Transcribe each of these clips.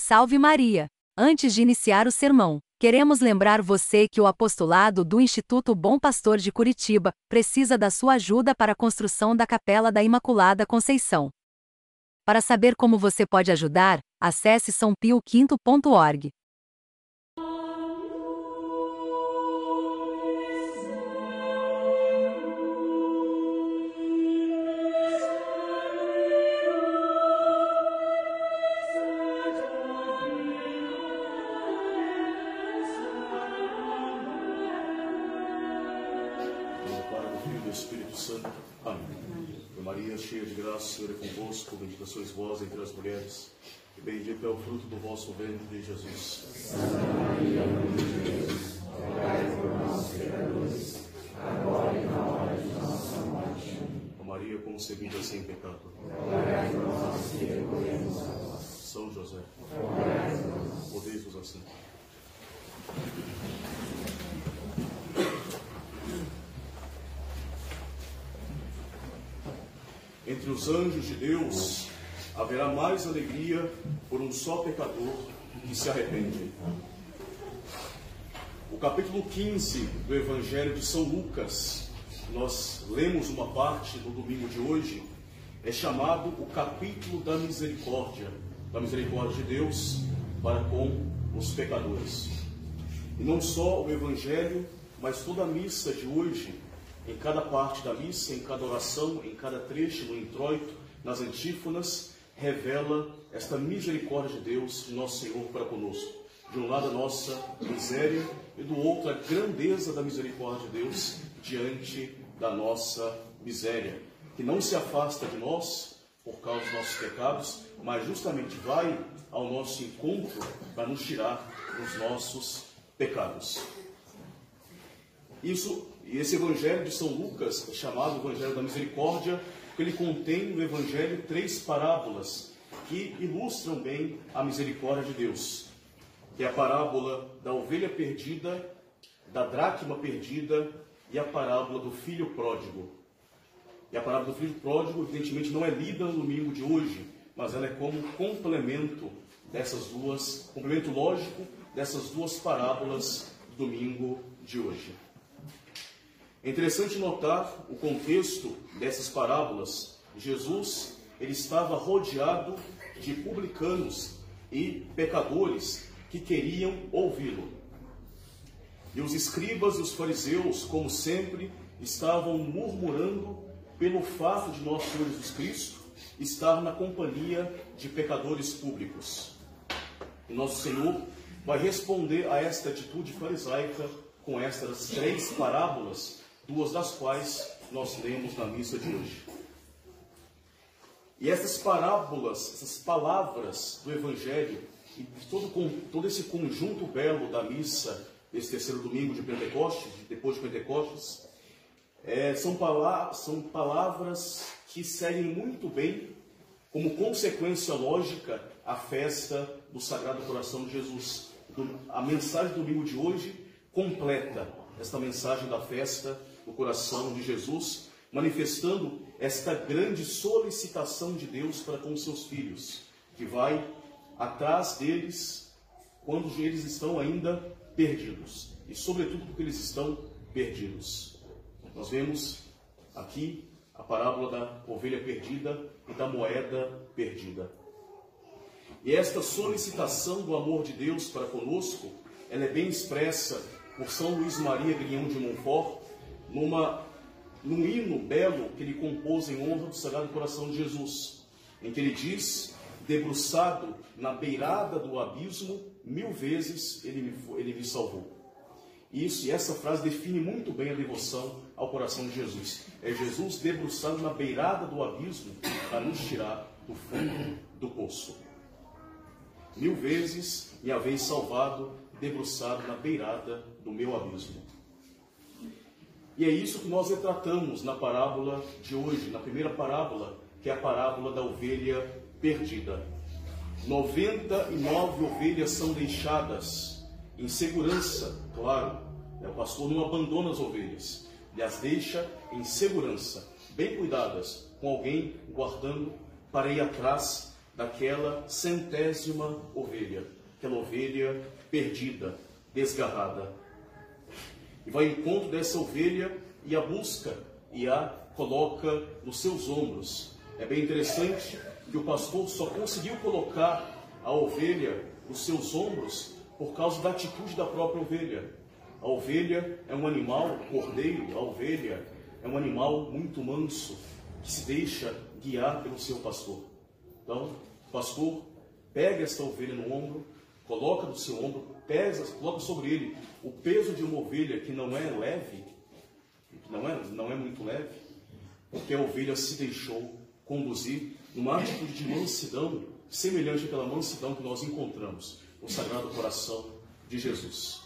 Salve Maria! Antes de iniciar o sermão, queremos lembrar você que o apostolado do Instituto Bom Pastor de Curitiba precisa da sua ajuda para a construção da Capela da Imaculada Conceição. Para saber como você pode ajudar, acesse sãopioquinto.org. bendita sois vós entre as mulheres, e bendito é o fruto do vosso ventre, Jesus. Santa Maria, Mãe de Deus, rogai por nós, pecadores, agora e na hora de nossa morte. Ó Maria concebida sem pecado, rogai por nós que recorremos a vós. São José, rogai por nós. Podeis-vos assim. Entre os anjos de Deus haverá mais alegria por um só pecador que se arrepende. O capítulo 15 do Evangelho de São Lucas, nós lemos uma parte no domingo de hoje, é chamado o capítulo da misericórdia, da misericórdia de Deus para com os pecadores. E não só o Evangelho, mas toda a missa de hoje em cada parte da missa, em cada oração, em cada trecho, no introito, nas antífonas, revela esta misericórdia de Deus, nosso Senhor, para conosco. De um lado, a nossa miséria, e do outro, a grandeza da misericórdia de Deus diante da nossa miséria, que não se afasta de nós por causa dos nossos pecados, mas justamente vai ao nosso encontro para nos tirar dos nossos pecados. Isso e esse evangelho de São Lucas, chamado Evangelho da Misericórdia, ele contém no evangelho três parábolas que ilustram bem a misericórdia de Deus. Que é a parábola da ovelha perdida, da dracma perdida e a parábola do filho pródigo. E a parábola do filho pródigo, evidentemente, não é lida no domingo de hoje, mas ela é como complemento dessas duas, complemento lógico dessas duas parábolas do domingo de hoje. É interessante notar o contexto dessas parábolas. Jesus ele estava rodeado de publicanos e pecadores que queriam ouvi-lo. E os escribas e os fariseus, como sempre, estavam murmurando pelo fato de nosso Senhor Jesus Cristo estar na companhia de pecadores públicos. E nosso Senhor vai responder a esta atitude farisaica com estas três parábolas duas das quais nós lemos na missa de hoje. E essas parábolas, essas palavras do Evangelho, e todo, todo esse conjunto belo da missa, desse terceiro domingo de Pentecostes, depois de Pentecostes, é, são, palavras, são palavras que seguem muito bem, como consequência lógica, a festa do Sagrado Coração de Jesus. A mensagem do domingo de hoje completa esta mensagem da festa no coração de Jesus, manifestando esta grande solicitação de Deus para com seus filhos, que vai atrás deles quando eles estão ainda perdidos, e sobretudo porque eles estão perdidos. Nós vemos aqui a parábola da ovelha perdida e da moeda perdida. E esta solicitação do amor de Deus para conosco, ela é bem expressa por São Luís Maria Grião de Montfort, numa, num hino belo que ele compôs em honra do Sagrado Coração de Jesus, em que ele diz: debruçado na beirada do abismo, mil vezes ele me, ele me salvou. Isso e essa frase define muito bem a devoção ao coração de Jesus. É Jesus debruçado na beirada do abismo para nos tirar do fundo do poço. Mil vezes me haveis salvado, debruçado na beirada do meu abismo. E é isso que nós retratamos na parábola de hoje, na primeira parábola, que é a parábola da ovelha perdida. 99 ovelhas são deixadas em segurança, claro. O pastor não abandona as ovelhas, ele as deixa em segurança, bem cuidadas, com alguém guardando para ir atrás daquela centésima ovelha, aquela ovelha perdida, desgarrada. E vai em encontro dessa ovelha e a busca e a coloca nos seus ombros. É bem interessante que o pastor só conseguiu colocar a ovelha nos seus ombros por causa da atitude da própria ovelha. A ovelha é um animal, cordeiro, a ovelha é um animal muito manso, que se deixa guiar pelo seu pastor. Então, o pastor pega esta ovelha no ombro, coloca no seu ombro, pesa, coloca sobre ele o peso de uma ovelha que não é leve, não é, não é muito leve, porque a ovelha se deixou conduzir numa atitude de mansidão, semelhante àquela mansidão que nós encontramos no Sagrado Coração de Jesus.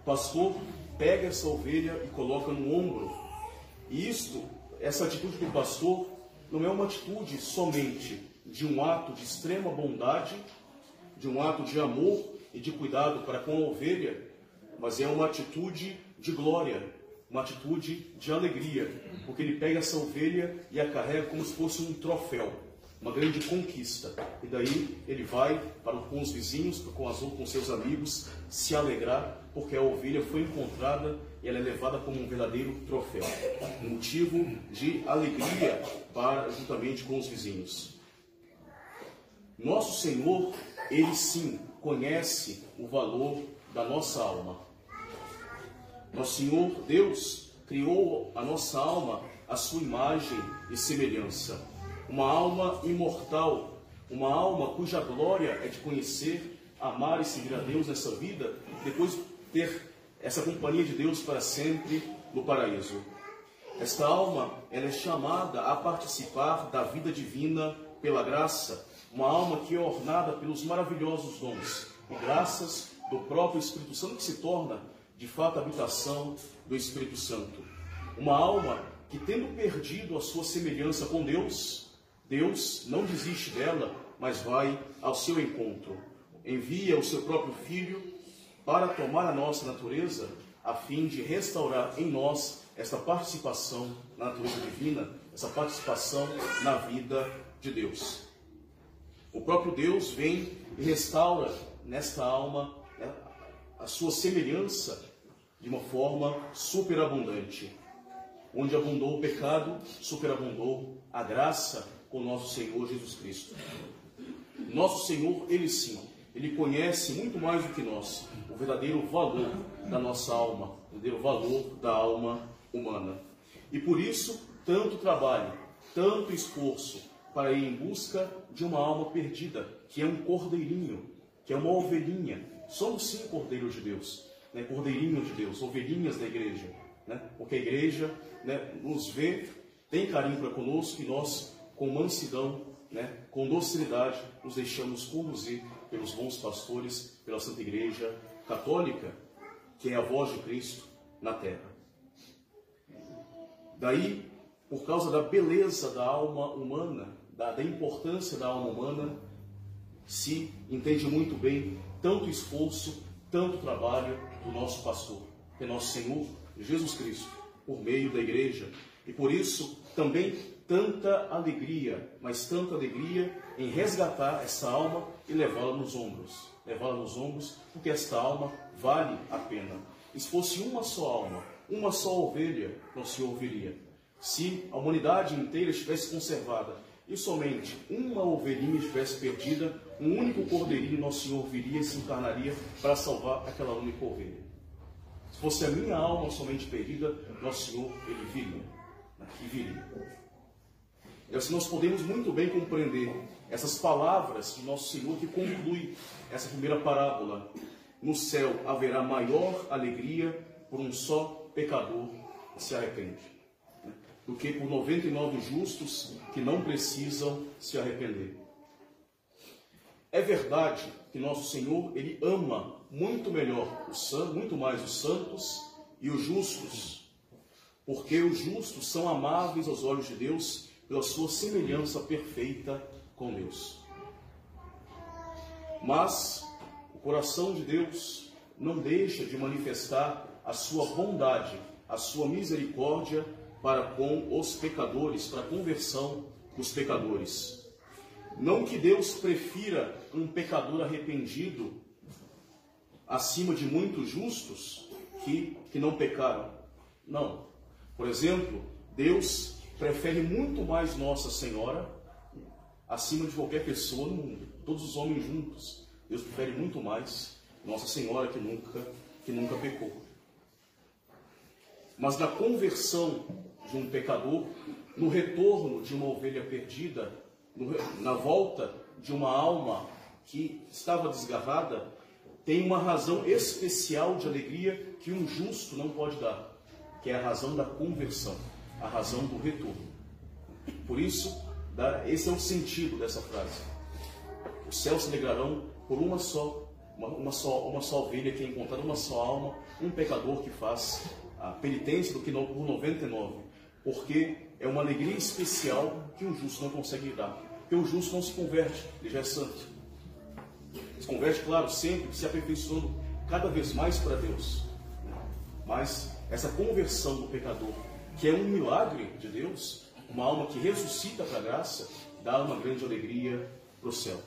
O pastor pega essa ovelha e coloca no ombro. E isto, essa atitude do pastor, não é uma atitude somente de um ato de extrema bondade, de um ato de amor e de cuidado para com a ovelha, mas é uma atitude de glória, uma atitude de alegria, porque ele pega essa ovelha e a carrega como se fosse um troféu, uma grande conquista. E daí ele vai para com os vizinhos, com as com seus amigos, se alegrar, porque a ovelha foi encontrada e ela é levada como um verdadeiro troféu, um motivo de alegria para juntamente com os vizinhos. Nosso Senhor, ele sim conhece o valor da nossa alma. Nosso Senhor Deus criou a nossa alma à sua imagem e semelhança. Uma alma imortal, uma alma cuja glória é de conhecer, amar e seguir a Deus nessa vida, depois ter essa companhia de Deus para sempre no paraíso. Esta alma, ela é chamada a participar da vida divina pela graça, uma alma que é ornada pelos maravilhosos dons e graças do próprio Espírito Santo que se torna de fato habitação do Espírito Santo. Uma alma que, tendo perdido a sua semelhança com Deus, Deus não desiste dela, mas vai ao seu encontro. Envia o seu próprio Filho para tomar a nossa natureza, a fim de restaurar em nós esta participação na natureza divina, essa participação na vida de Deus. O próprio Deus vem e restaura nesta alma né, a sua semelhança de uma forma superabundante. Onde abundou o pecado, superabundou a graça com nosso Senhor Jesus Cristo. Nosso Senhor, Ele sim, Ele conhece muito mais do que nós o verdadeiro valor da nossa alma, o verdadeiro valor da alma humana. E por isso, tanto trabalho, tanto esforço para ir em busca de uma alma perdida, que é um cordeirinho, que é uma ovelhinha. Somos sim cordeiros de Deus né, cordeirinhos de Deus, ovelhinhas da igreja, né, porque a igreja né, nos vê, tem carinho para conosco e nós, com mansidão, né, com docilidade, nos deixamos conduzir pelos bons pastores, pela Santa Igreja Católica, que é a voz de Cristo na terra. Daí, por causa da beleza da alma humana, da, da importância da alma humana, se entende muito bem tanto esforço, tanto trabalho do nosso pastor, que é nosso Senhor Jesus Cristo, por meio da igreja. E por isso também tanta alegria, mas tanta alegria em resgatar essa alma e levá-la nos ombros. Levá-la nos ombros, porque esta alma vale a pena. E se fosse uma só alma, uma só ovelha, nosso Senhor viria. Se a humanidade inteira estivesse conservada e somente uma ovelhinha estivesse perdida, um único cordeirinho, nosso Senhor viria e se encarnaria para salvar aquela única ovelha. Se fosse a minha alma somente perdida, nosso Senhor, ele viria. E viria. E assim nós podemos muito bem compreender essas palavras de nosso Senhor que conclui essa primeira parábola. No céu haverá maior alegria por um só pecador que se arrepende do que por 99 justos que não precisam se arrepender. É verdade que nosso Senhor, ele ama muito melhor os muito mais os santos e os justos, porque os justos são amáveis aos olhos de Deus pela sua semelhança perfeita com Deus. Mas o coração de Deus não deixa de manifestar a sua bondade, a sua misericórdia para com os pecadores, para a conversão dos pecadores. Não que Deus prefira um pecador arrependido acima de muitos justos que, que não pecaram. Não. Por exemplo, Deus prefere muito mais Nossa Senhora acima de qualquer pessoa no mundo. Todos os homens juntos. Deus prefere muito mais Nossa Senhora que nunca, que nunca pecou. Mas na conversão de um pecador, no retorno de uma ovelha perdida, na volta de uma alma que estava desgarrada, tem uma razão especial de alegria que um justo não pode dar, que é a razão da conversão, a razão do retorno. Por isso, esse é o sentido dessa frase. Os céus se alegrarão por uma só, uma, uma só, uma só ovelha que é encontrada, uma só alma, um pecador que faz a penitência do que por 99, porque é uma alegria especial que um justo não consegue dar. Porque o justo não se converte, ele já é santo. Se converte, claro, sempre se aperfeiçoando cada vez mais para Deus. Mas essa conversão do pecador, que é um milagre de Deus, uma alma que ressuscita para a graça, dá uma grande alegria para o céu.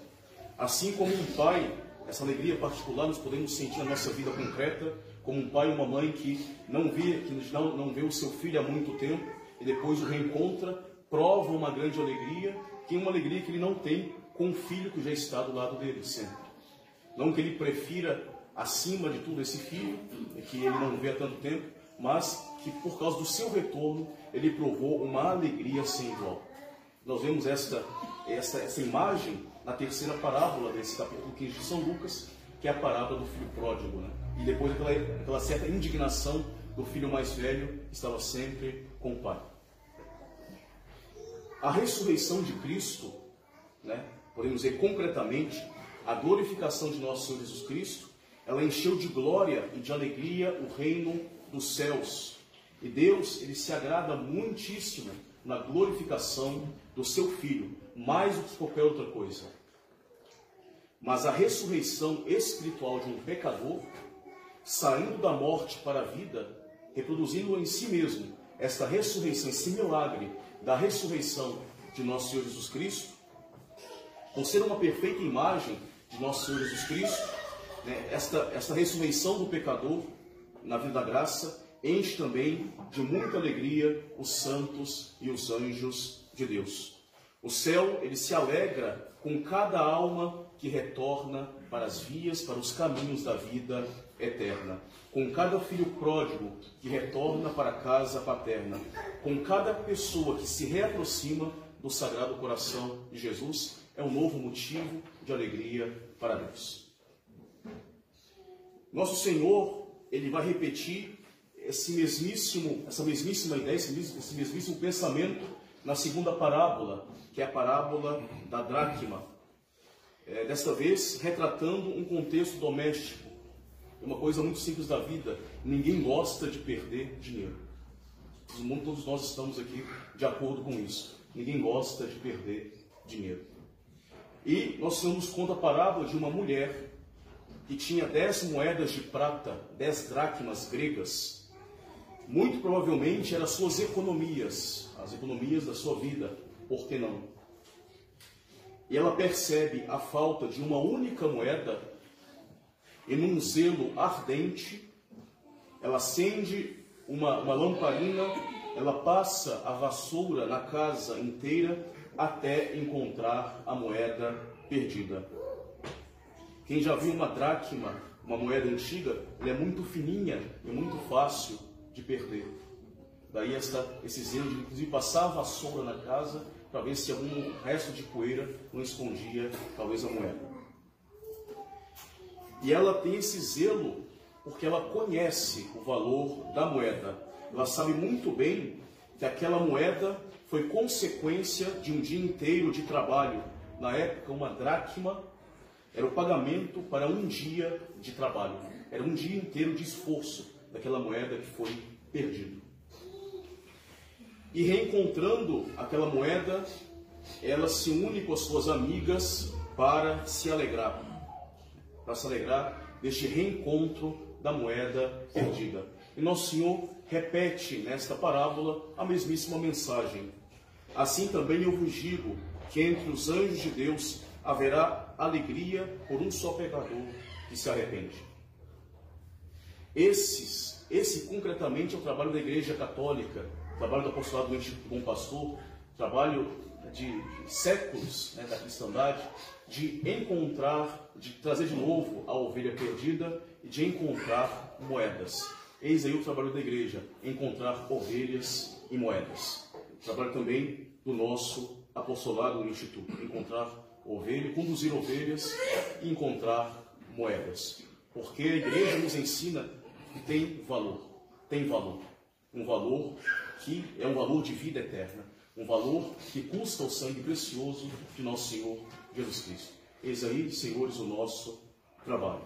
Assim como um pai, essa alegria particular nós podemos sentir na nossa vida concreta, como um pai ou uma mãe que não vê, que não, não vê o seu filho há muito tempo e depois o reencontra, prova uma grande alegria, que é uma alegria que ele não tem com o filho que já está do lado dele sempre. Não que ele prefira acima de tudo esse filho, que ele não vê há tanto tempo, mas que por causa do seu retorno ele provou uma alegria sem igual. Nós vemos esta, essa, essa imagem na terceira parábola desse capítulo 15 de São Lucas, que é a parábola do filho pródigo. Né? E depois aquela, aquela certa indignação do filho mais velho que estava sempre com o pai. A ressurreição de Cristo, né, podemos dizer concretamente, a glorificação de nosso Senhor Jesus Cristo, ela encheu de glória e de alegria o reino dos céus. E Deus, ele se agrada muitíssimo na glorificação do seu filho, mais do que qualquer outra coisa. Mas a ressurreição espiritual de um pecador, saindo da morte para a vida, reproduzindo em si mesmo esta ressurreição, esse milagre da ressurreição de nosso Senhor Jesus Cristo, por ser uma perfeita imagem de nosso Senhor Jesus Cristo, né, esta, esta ressurreição do pecador na vida da graça enche também de muita alegria os santos e os anjos de Deus. O céu, ele se alegra com cada alma que retorna para as vias, para os caminhos da vida eterna. Com cada filho pródigo que retorna para a casa paterna. Com cada pessoa que se reaproxima do Sagrado Coração de Jesus, é um novo motivo de alegria para Deus. Nosso Senhor, ele vai repetir esse mesmíssimo, essa mesmíssima ideia, esse mesmíssimo, pensamento na segunda parábola, que é a parábola da dracma. É, desta vez, retratando um contexto doméstico. É uma coisa muito simples da vida. Ninguém gosta de perder dinheiro. Mundo, todos nós estamos aqui de acordo com isso. Ninguém gosta de perder dinheiro. E nós temos conta a parábola de uma mulher que tinha dez moedas de prata, dez dracmas gregas, muito provavelmente eram suas economias, as economias da sua vida, por que não? E ela percebe a falta de uma única moeda e num zelo ardente, ela acende uma, uma lamparina, ela passa a vassoura na casa inteira até encontrar a moeda perdida. Quem já viu uma dracma, uma moeda antiga, ela é muito fininha, é muito fácil de perder. Daí essa, esse zelo inclusive passar a vassoura na casa para ver se algum resto de poeira não escondia talvez a moeda. E ela tem esse zelo porque ela conhece o valor da moeda. Ela sabe muito bem que aquela moeda foi consequência de um dia inteiro de trabalho. Na época, uma dracma era o pagamento para um dia de trabalho. Era um dia inteiro de esforço daquela moeda que foi perdida. E reencontrando aquela moeda, ela se une com as suas amigas para se alegrar, para se alegrar deste reencontro da moeda perdida. E Nosso Senhor repete nesta parábola a mesmíssima mensagem. Assim também eu vos digo que entre os anjos de Deus haverá alegria por um só pecador que se arrepende. Esses, esse concretamente é o trabalho da Igreja Católica, o trabalho do apostolado do Instituto Bom Pastor, trabalho de, séculos né, da cristandade, de encontrar, de trazer de novo a ovelha perdida e de encontrar moedas. Eis aí o trabalho da igreja, encontrar ovelhas e moedas. O trabalho também do nosso apostolado no Instituto, encontrar ovelha, conduzir ovelhas e encontrar moedas. Porque a igreja nos ensina tem valor, tem valor. Um valor que é um valor de vida eterna, um valor que custa o sangue precioso de nosso Senhor Jesus Cristo. Eis aí, senhores, o nosso trabalho.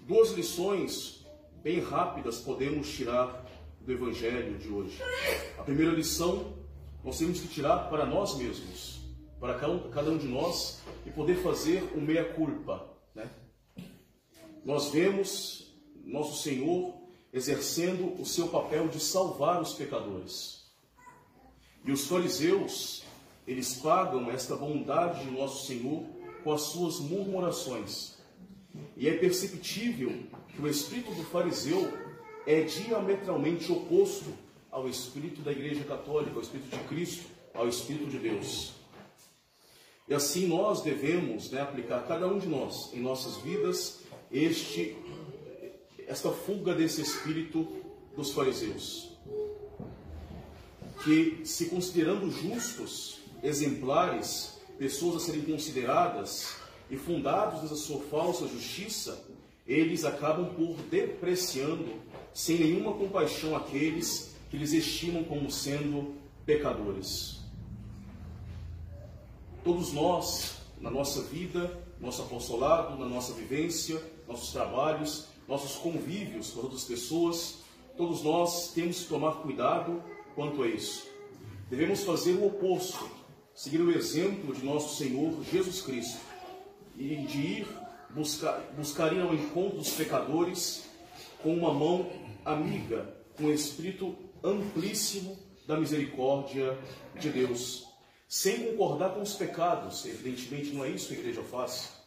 Duas lições bem rápidas podemos tirar do Evangelho de hoje. A primeira lição nós temos que tirar para nós mesmos, para cada um de nós, e poder fazer o meia-culpa. Né? Nós vemos nosso Senhor exercendo o seu papel de salvar os pecadores. E os fariseus, eles pagam esta bondade de nosso Senhor com as suas murmurações. E é perceptível que o espírito do fariseu é diametralmente oposto ao espírito da Igreja Católica, ao espírito de Cristo, ao espírito de Deus. E assim nós devemos né, aplicar, cada um de nós, em nossas vidas, este, esta fuga desse espírito dos fariseus. Que, se considerando justos, exemplares, pessoas a serem consideradas e fundados nessa sua falsa justiça, eles acabam por depreciando, sem nenhuma compaixão, aqueles que eles estimam como sendo pecadores. Todos nós, na nossa vida, nosso apostolado, na nossa vivência, nossos trabalhos, nossos convívios com outras pessoas, todos nós temos que tomar cuidado quanto a isso. Devemos fazer o oposto, seguir o exemplo de nosso Senhor Jesus Cristo e de ir buscar, buscar ir ao encontro dos pecadores com uma mão amiga, com um espírito amplíssimo da misericórdia de Deus, sem concordar com os pecados. Evidentemente, não é isso que a igreja faz.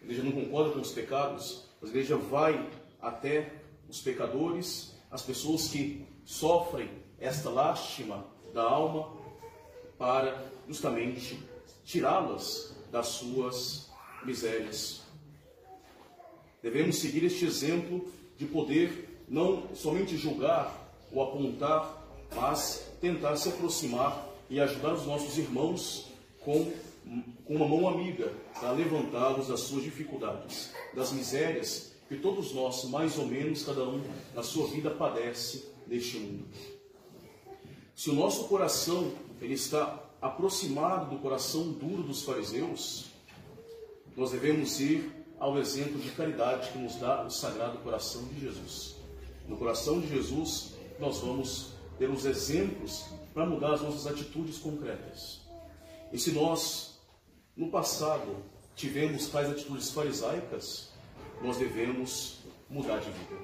A igreja não concorda com os pecados, a igreja vai até os pecadores, as pessoas que sofrem esta lástima da alma, para justamente tirá-las das suas misérias. Devemos seguir este exemplo de poder não somente julgar ou apontar, mas tentar se aproximar e ajudar os nossos irmãos com, com uma mão amiga para levantá-los das suas dificuldades, das misérias que todos nós, mais ou menos, cada um na sua vida padece neste mundo. Se o nosso coração ele está aproximado do coração duro dos fariseus, nós devemos ir ao exemplo de caridade que nos dá o Sagrado Coração de Jesus. No coração de Jesus, nós vamos ter os exemplos para mudar as nossas atitudes concretas. E se nós, no passado, tivemos tais atitudes farisaicas, nós devemos mudar de vida.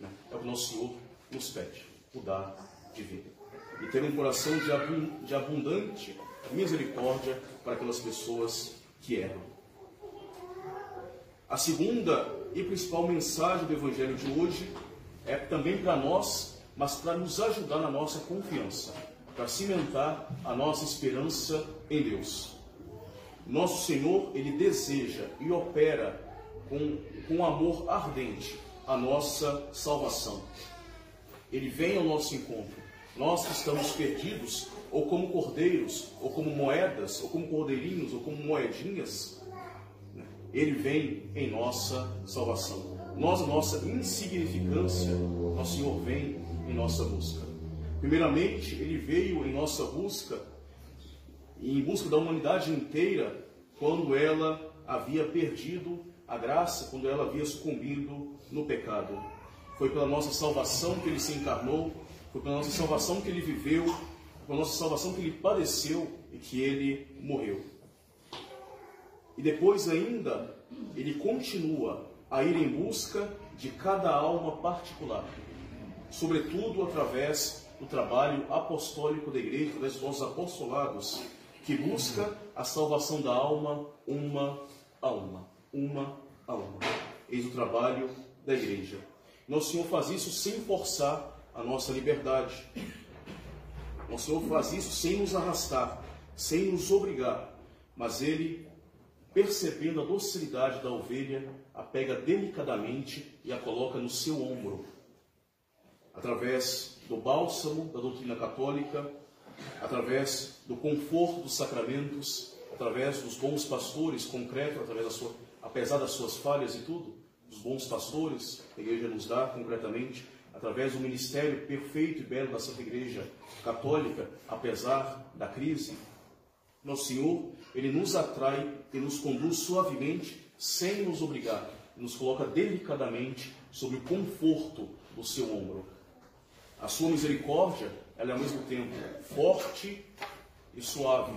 Né? É o que nosso Senhor nos pede, mudar de vida. E ter um coração de abundante misericórdia para aquelas pessoas que erram. A segunda e principal mensagem do Evangelho de hoje é também para nós, mas para nos ajudar na nossa confiança, para cimentar a nossa esperança em Deus. Nosso Senhor, Ele deseja e opera com, com amor ardente a nossa salvação. Ele vem ao nosso encontro. Nós que estamos perdidos, ou como cordeiros, ou como moedas, ou como cordeirinhos, ou como moedinhas, né? Ele vem em nossa salvação. Nós, nossa insignificância, nosso Senhor vem em nossa busca. Primeiramente, Ele veio em nossa busca, em busca da humanidade inteira, quando ela havia perdido a graça, quando ela havia sucumbido no pecado. Foi pela nossa salvação que Ele se encarnou, foi pela nossa salvação que Ele viveu, pela nossa salvação que Ele padeceu e que Ele morreu. E depois ainda, Ele continua a ir em busca de cada alma particular, sobretudo através do trabalho apostólico da igreja, dos nossos apostolados, que busca a salvação da alma uma a uma. Uma a uma. Eis o trabalho da igreja. Nosso Senhor faz isso sem forçar a nossa liberdade. Nosso Senhor faz isso sem nos arrastar, sem nos obrigar, mas Ele, percebendo a docilidade da ovelha, a pega delicadamente e a coloca no seu ombro. Através do bálsamo da doutrina católica, através do conforto dos sacramentos, através dos bons pastores concretos, através da sua, apesar das suas falhas e tudo, dos bons pastores, a igreja nos dá concretamente, através do ministério perfeito e belo da Santa Igreja Católica, apesar da crise, nosso Senhor, Ele nos atrai e nos conduz suavemente, sem nos obrigar, nos coloca delicadamente sobre o conforto do seu ombro. A sua misericórdia, ela é ao mesmo tempo forte e suave.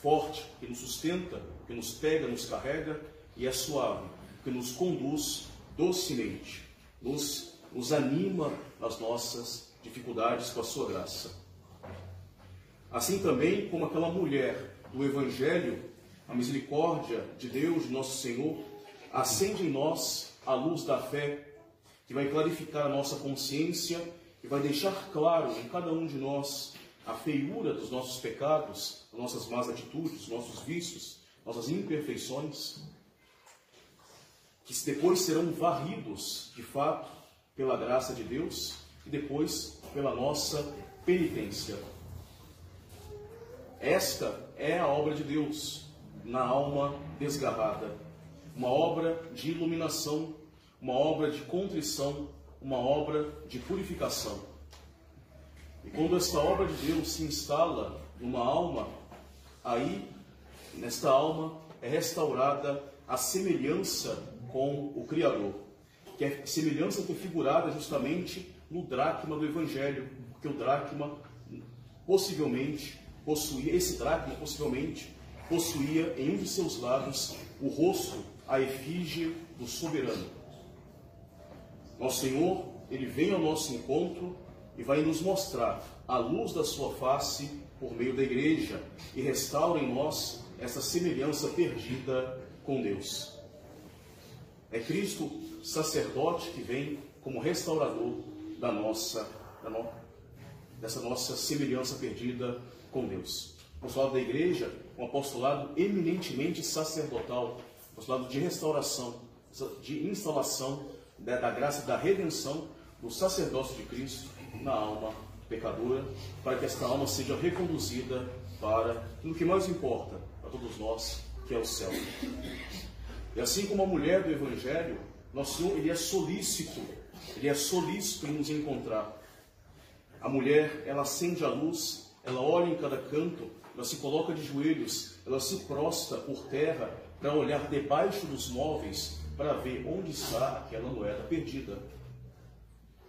Forte, que nos sustenta, que nos pega, nos carrega, e é suave, que nos conduz docemente, nos, nos anima nas nossas dificuldades com a sua graça. Assim também como aquela mulher do Evangelho, a misericórdia de Deus, nosso Senhor, acende em nós a luz da fé, que vai clarificar a nossa consciência e vai deixar claro em cada um de nós a feiura dos nossos pecados, nossas más atitudes, nossos vícios, nossas imperfeições, que depois serão varridos, de fato, pela graça de Deus e depois pela nossa penitência. Esta é a obra de Deus na alma desgarrada. Uma obra de iluminação, uma obra de contrição, uma obra de purificação. E quando esta obra de Deus se instala numa alma, aí, nesta alma, é restaurada a semelhança com o Criador, que é semelhança configurada justamente no dracma do Evangelho, porque o dracma possivelmente possuía, esse dracma possivelmente possuía em um de seus lados o rosto, a efígie do soberano. Nosso Senhor, Ele vem ao nosso encontro e vai nos mostrar a luz da sua face por meio da igreja e restaura em nós essa semelhança perdida com Deus. É Cristo sacerdote que vem como restaurador da nossa, da no, dessa nossa semelhança perdida com Deus. O apostolado da igreja, um apostolado eminentemente sacerdotal, apostolado de restauração, de instalação da, da graça da redenção do sacerdócio de Cristo na alma pecadora, para que esta alma seja reconduzida para o que mais importa para todos nós, que é o céu. E assim como a mulher do Evangelho, nosso Senhor ele é solícito, ele é solícito em nos encontrar. A mulher, ela acende a luz ela olha em cada canto, ela se coloca de joelhos, ela se prosta por terra para olhar debaixo dos móveis para ver onde está aquela moeda perdida.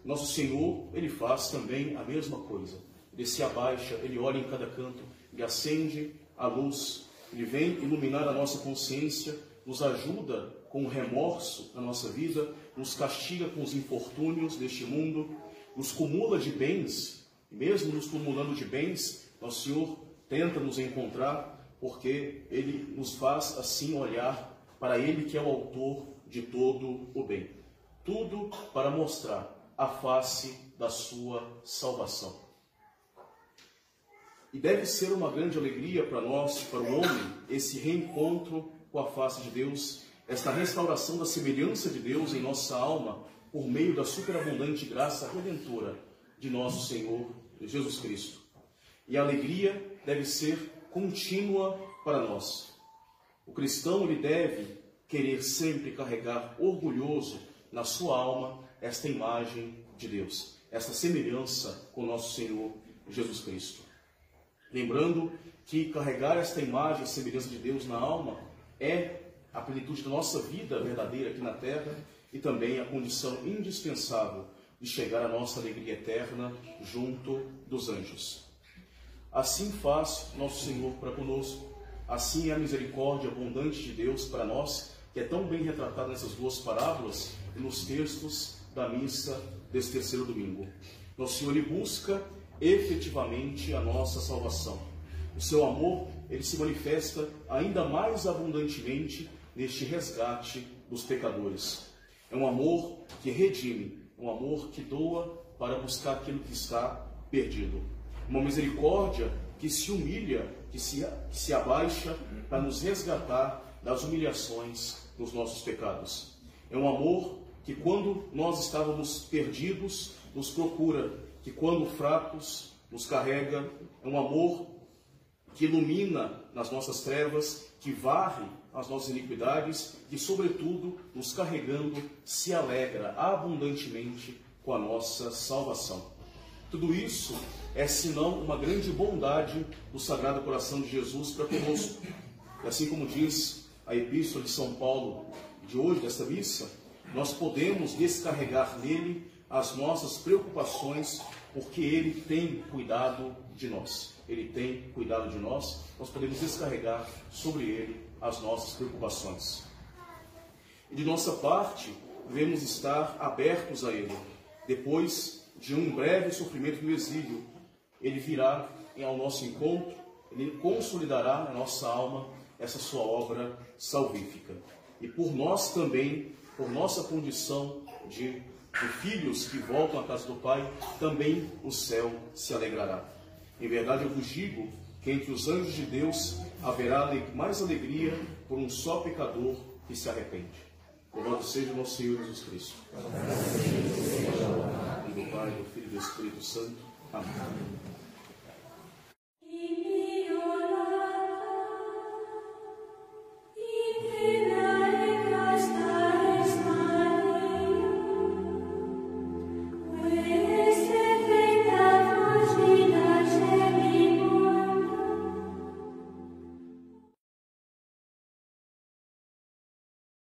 Nosso Senhor, ele faz também a mesma coisa. Ele se abaixa, ele olha em cada canto, ele acende a luz, ele vem iluminar a nossa consciência, nos ajuda com o remorso na nossa vida, nos castiga com os infortúnios deste mundo, nos cumula de bens mesmo nos cumulando de bens, nosso Senhor tenta nos encontrar, porque Ele nos faz assim olhar para Ele que é o autor de todo o bem. Tudo para mostrar a face da sua salvação. E deve ser uma grande alegria para nós, para o homem, esse reencontro com a face de Deus, esta restauração da semelhança de Deus em nossa alma, por meio da superabundante graça redentora de nosso Senhor Jesus Cristo. E a alegria deve ser contínua para nós. O cristão ele deve querer sempre carregar orgulhoso na sua alma esta imagem de Deus, esta semelhança com nosso Senhor Jesus Cristo. Lembrando que carregar esta imagem semelhança de Deus na alma é a plenitude da nossa vida verdadeira aqui na terra e também a condição indispensável de chegar à nossa alegria eterna junto dos anjos. Assim faz nosso Senhor para conosco. Assim é a misericórdia abundante de Deus para nós, que é tão bem retratada nessas duas parábolas e nos textos da missa desse terceiro domingo. Nosso Senhor busca efetivamente a nossa salvação. O seu amor, ele se manifesta ainda mais abundantemente neste resgate dos pecadores. É um amor que redime, um amor que doa para buscar aquilo que está perdido. Uma misericórdia que se humilha, que se, que se abaixa para nos resgatar das humilhações dos nossos pecados. É um amor que, quando nós estávamos perdidos, nos procura, que, quando fracos, nos carrega. É um amor que ilumina nas nossas trevas, que varre as nossas iniquidades e, sobretudo, nos carregando, se alegra abundantemente com a nossa salvação. Tudo isso é senão uma grande bondade do Sagrado Coração de Jesus para conosco. E assim como diz a Epístola de São Paulo de hoje, desta missa, nós podemos descarregar nele as nossas preocupações, porque ele tem cuidado de nós. Ele tem cuidado de nós, nós podemos descarregar sobre ele as nossas preocupações. E de nossa parte, devemos estar abertos a ele. Depois de um breve sofrimento no exílio, ele virá ao nosso encontro, ele consolidará na nossa alma essa sua obra salvífica. E por nós também, por nossa condição de, de filhos que voltam à casa do Pai, também o céu se alegrará. Em verdade, eu vos digo que entre os anjos de Deus haverá mais alegria por um só pecador que se arrepende. Louvado seja o nosso Senhor Jesus Cristo. Amém. do Pai, do Filho e do Espírito Santo. Amém.